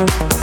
I'm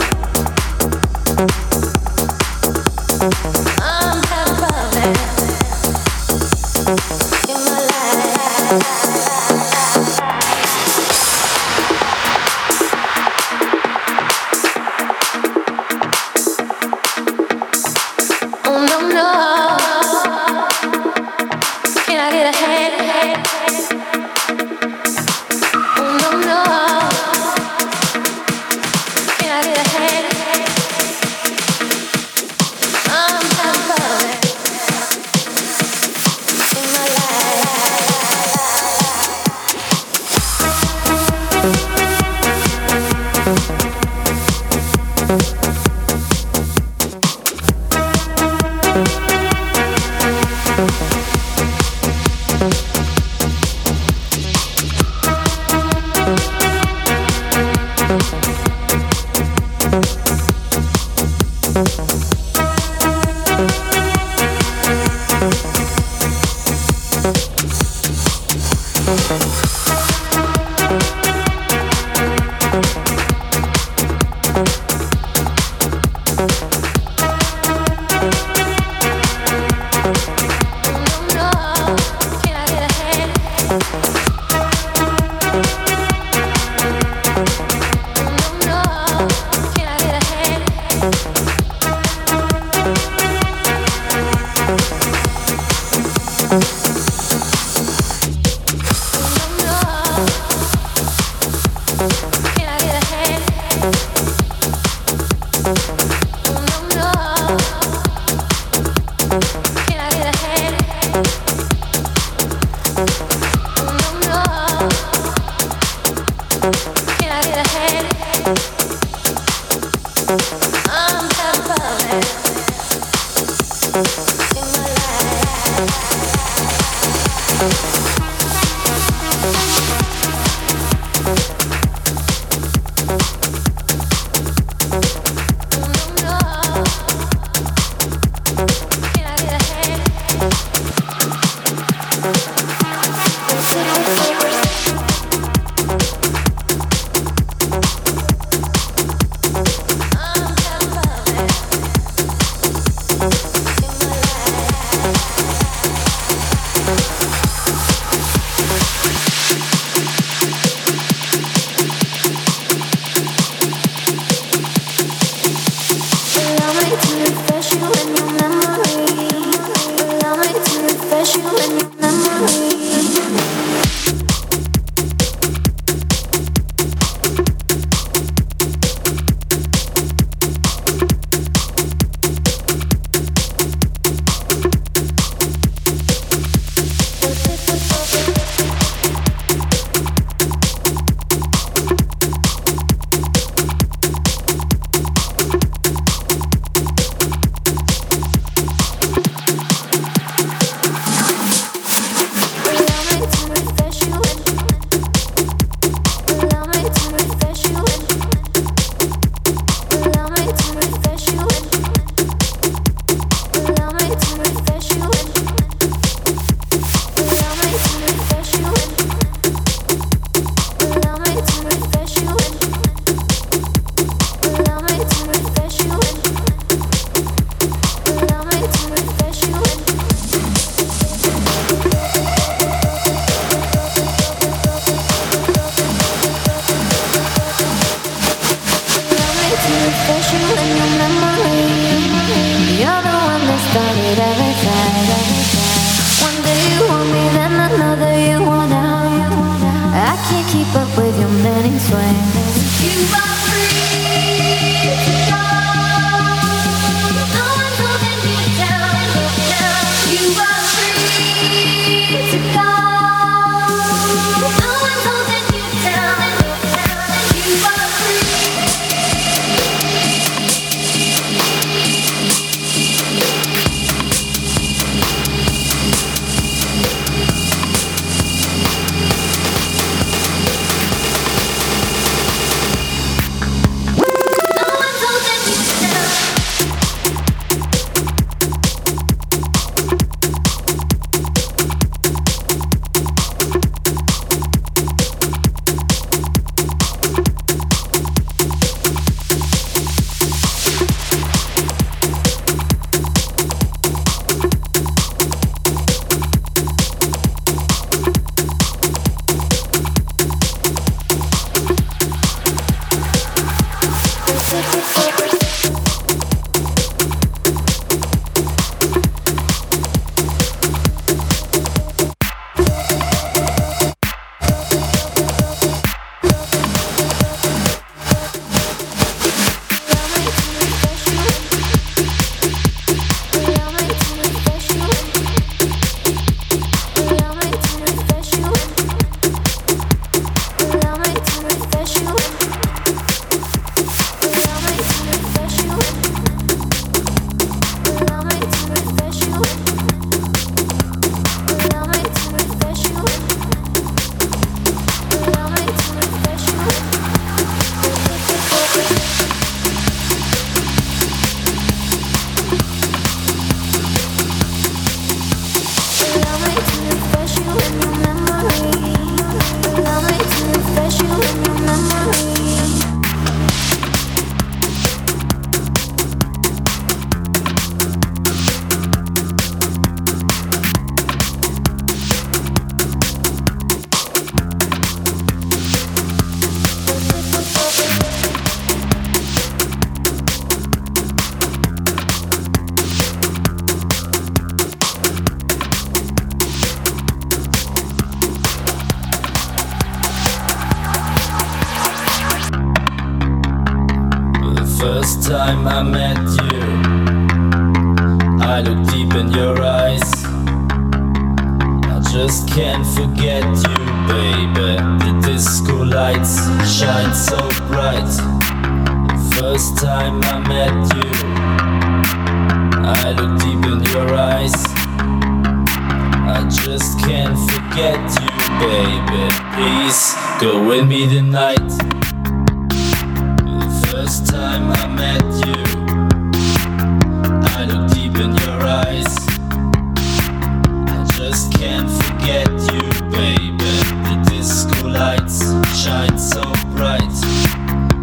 right.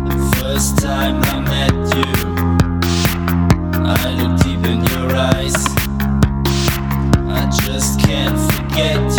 The first time I met you, I looked deep in your eyes. I just can't forget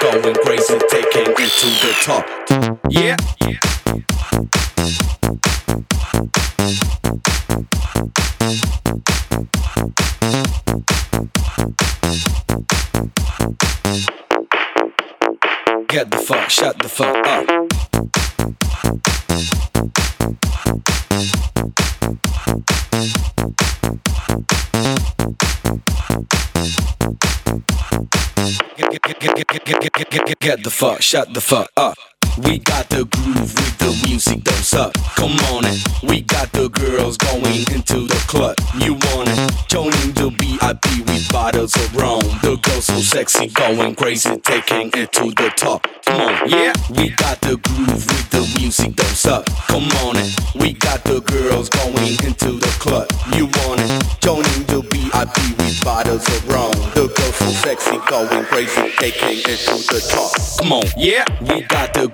going crazy, taking it to the top. Yeah. Yeah. Get the fuck, shut the fuck up. Get, get, get, get, get, get, get, get, get, the fuck, shut the fuck up. We got the groove with the music, don't suck. Come on it. We got the girls going into the club. You want it? Joining the VIP with bottles of rum. The girls so sexy, going crazy, taking it to the top. Come on, yeah. We got the groove with the music, don't suck. Come on it. We got the girls going into the club. You want it? Joining the VIP with bottles of rum. The girls so sexy, going crazy, taking it to the top. Come on, yeah. We got the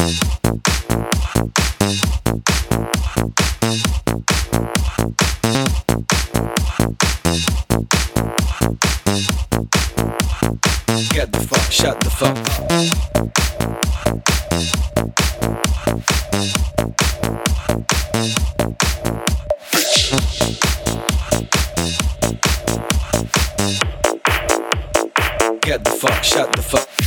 Get the fuck, shut the fuck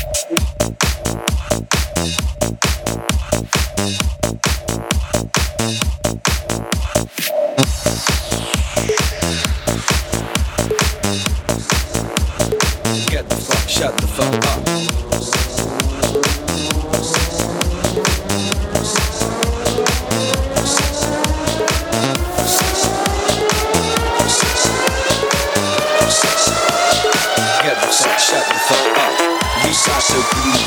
shut the fuck. Fuck, shut the fuck up. We start to groove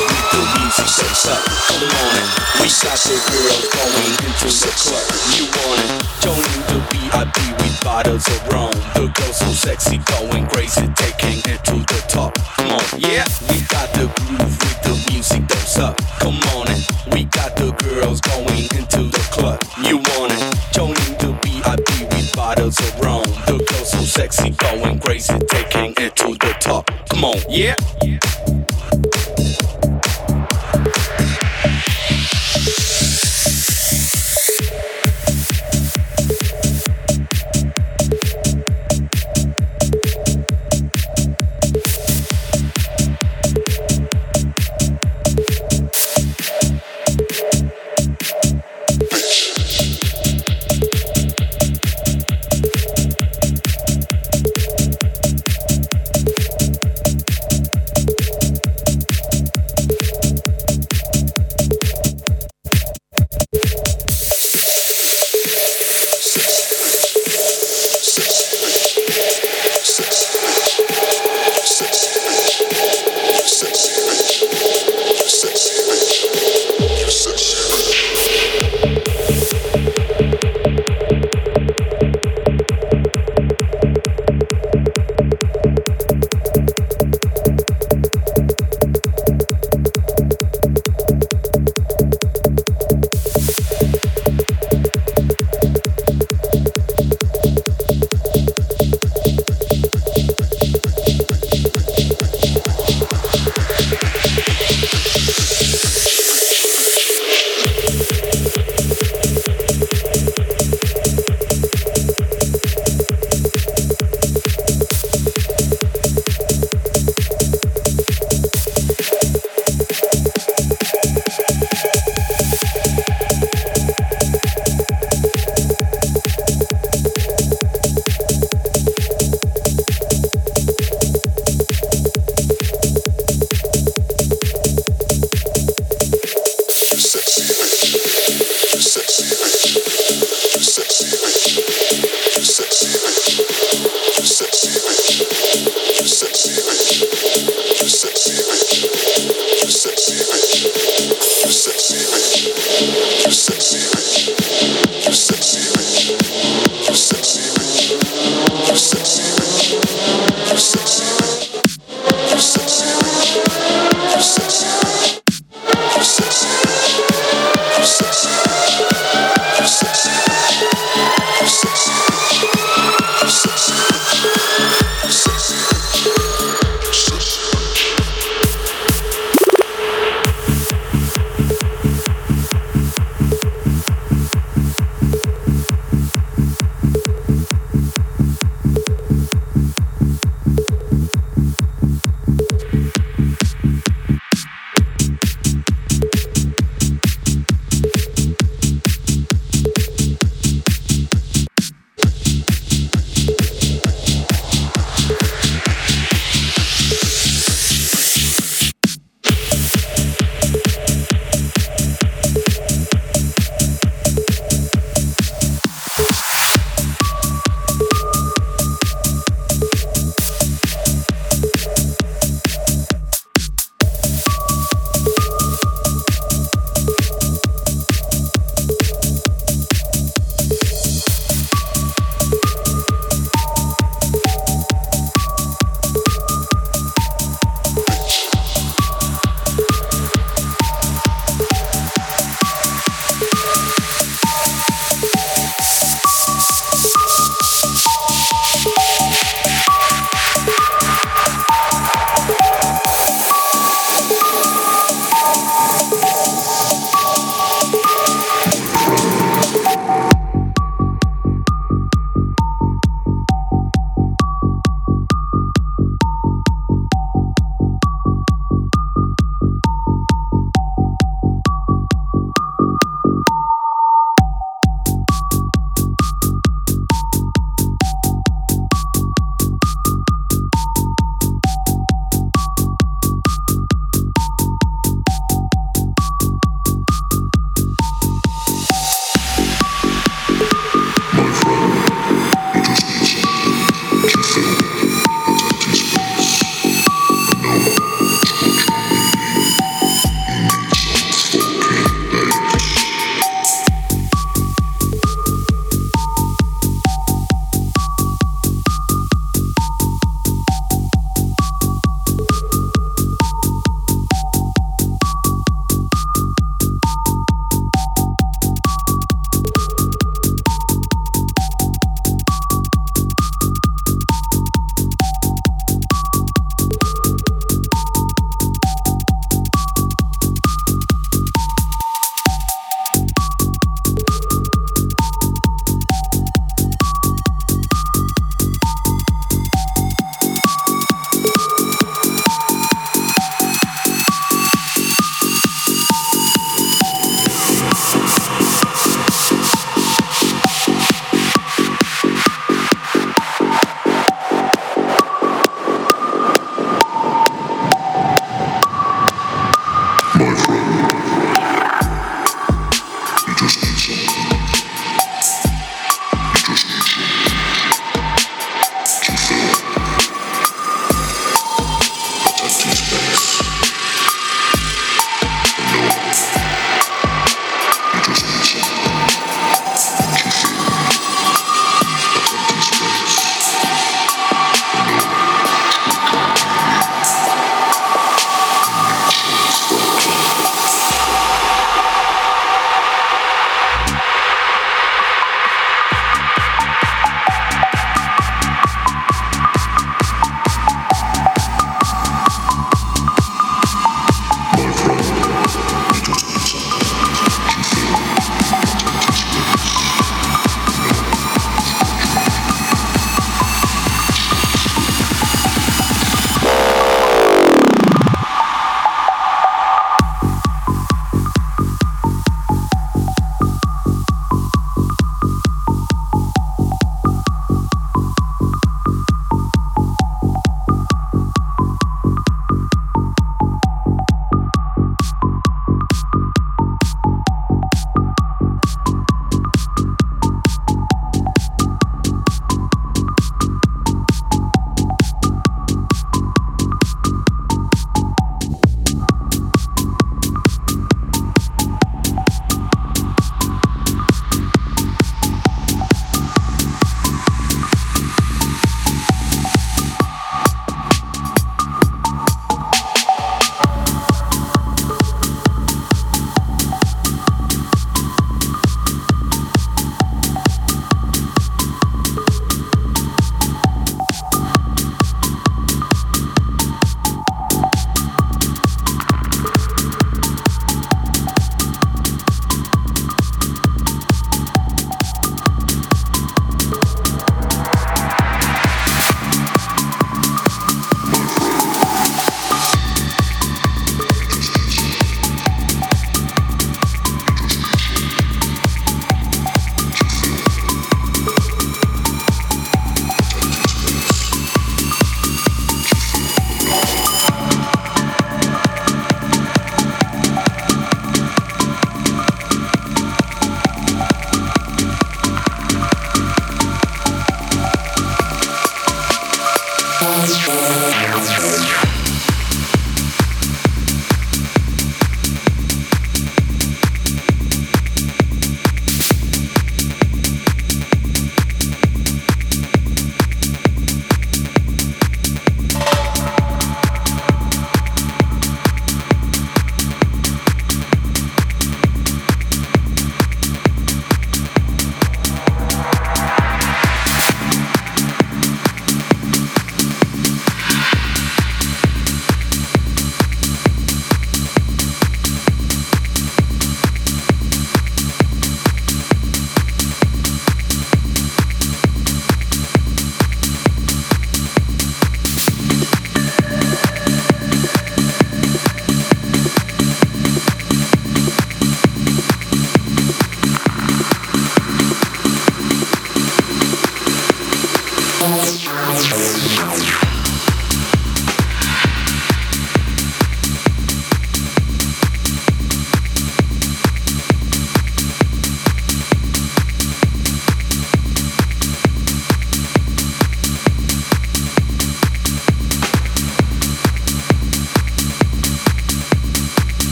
the shakes up. Come on it. We got the girls going into the club. You want it? Joining the VIP with bottles of rum. The girls so sexy, going crazy, taking it to the top. Come on, yeah. We got the groove with the music that's up. Come on it. We got the girls going into the club. You want it? Joining the VIP with bottles of rum. The girls so sexy, going crazy, taking it to the top. Come on, yeah.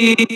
Yeah.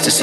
Hier ist es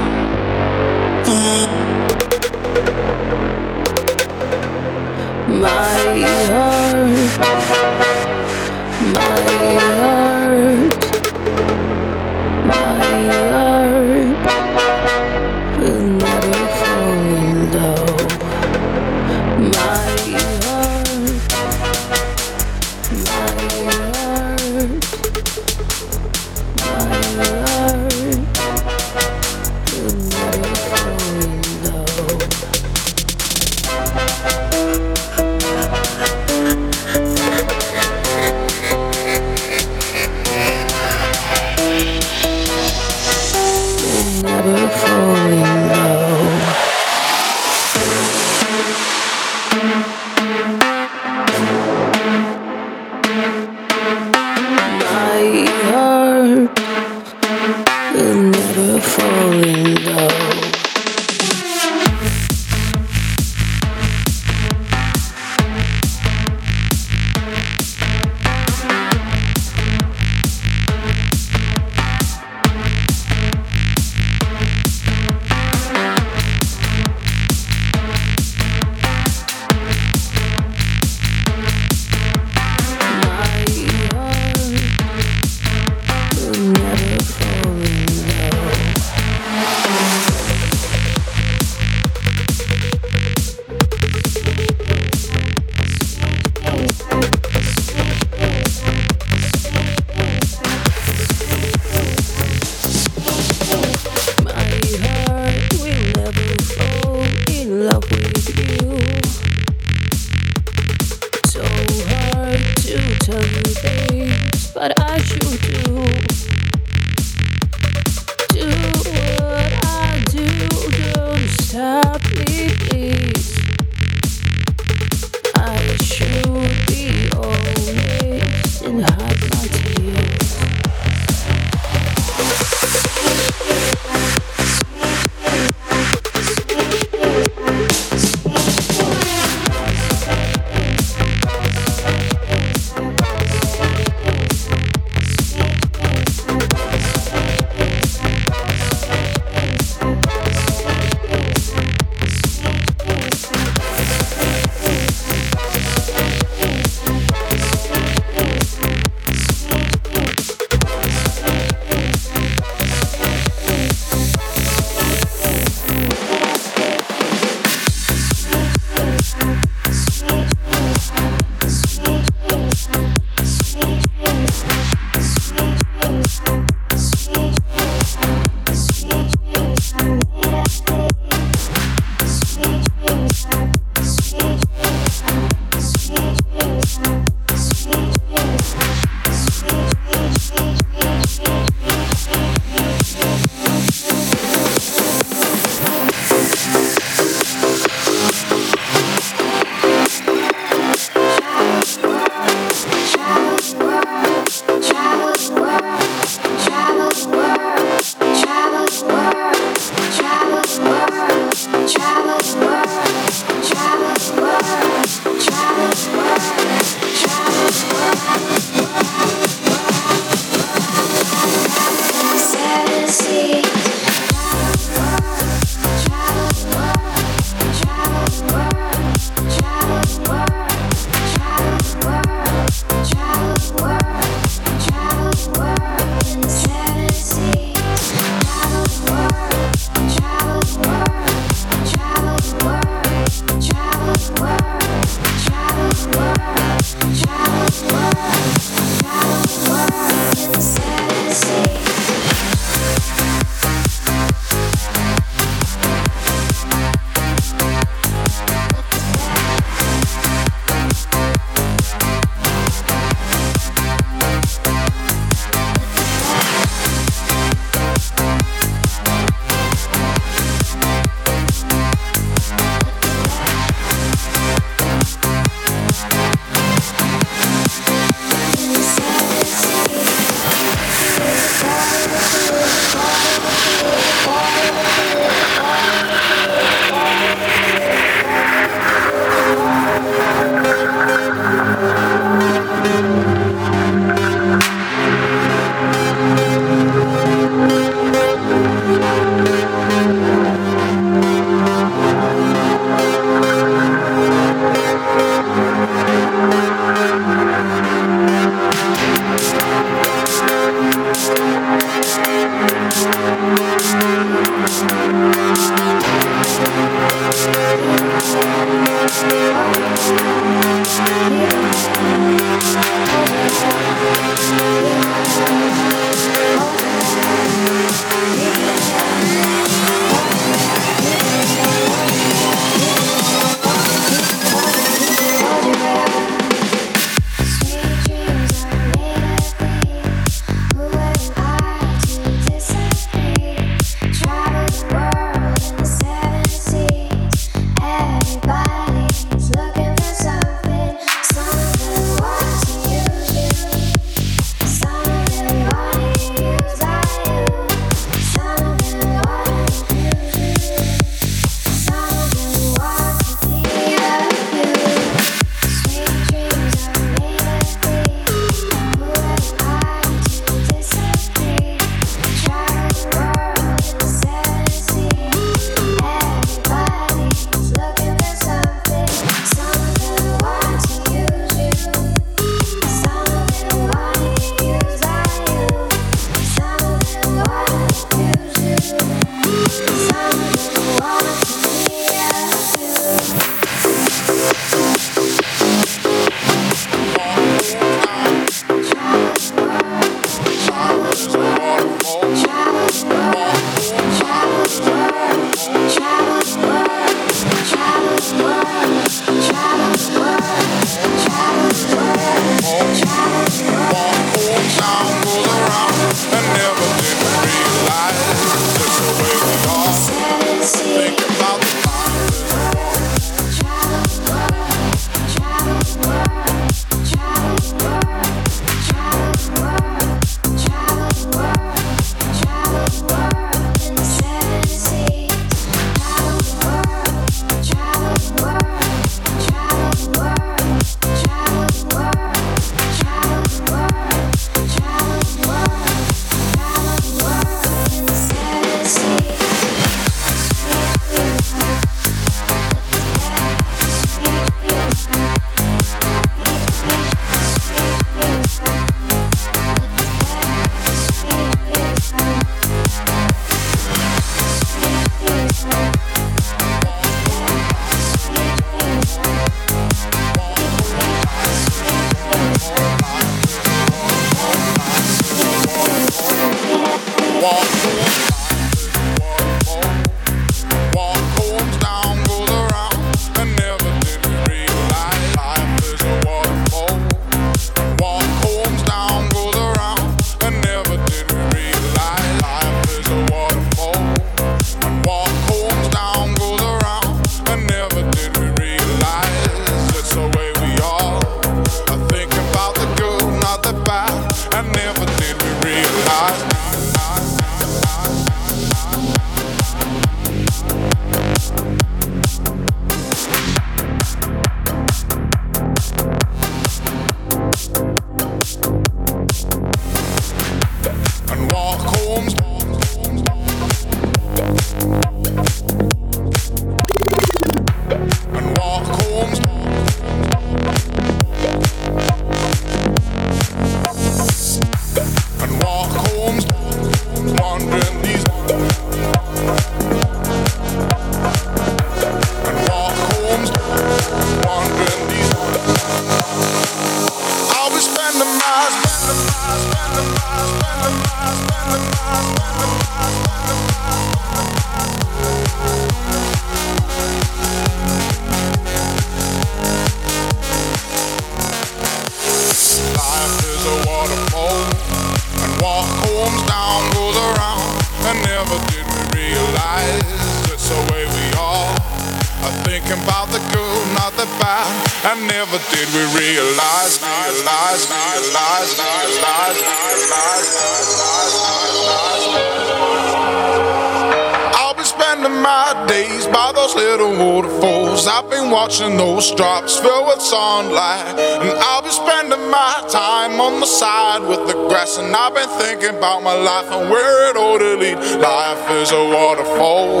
sunlight. And I'll be spending my time on the side with the grass. And I've been thinking about my life and where it ought to lead. Life is a waterfall,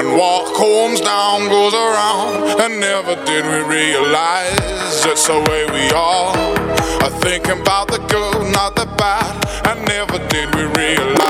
and what comes down goes around. And never did we realize it's the way we are. Are thinking about the good, not the bad. And never did we realize.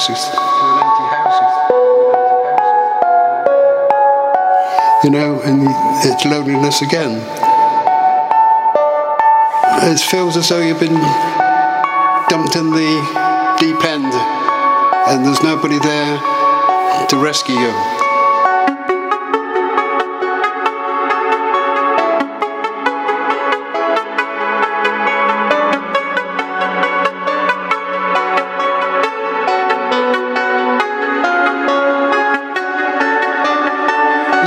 Houses. You know, and it's loneliness again. It feels as though you've been dumped in the deep end, and there's nobody there to rescue you.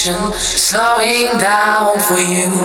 Slowing down for you.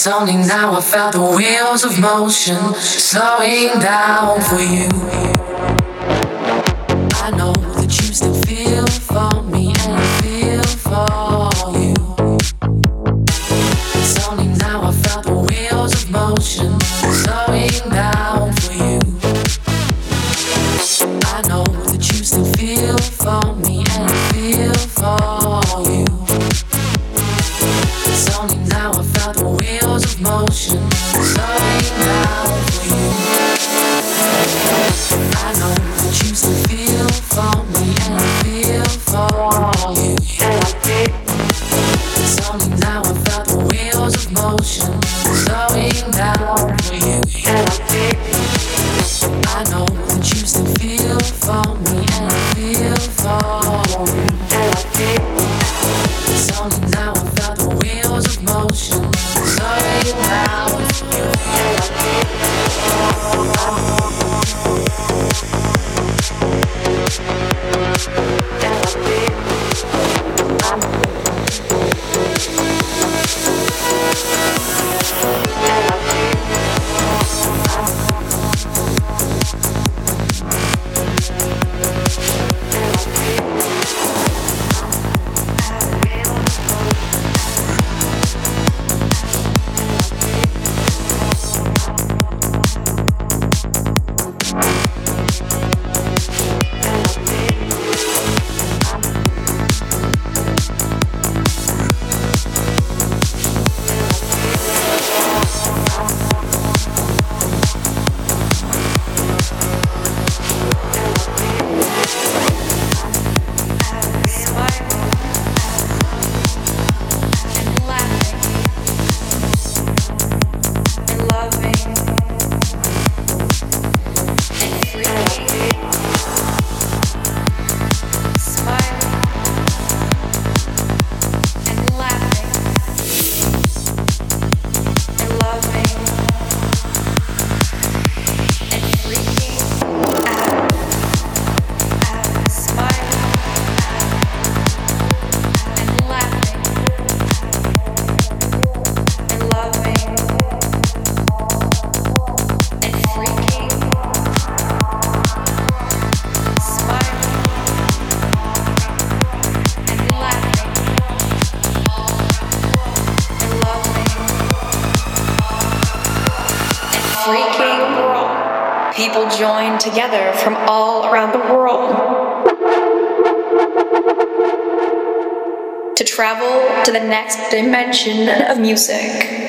It's only now I felt the wheels of motion slowing down for you. together from all around the world to travel to the next dimension of music.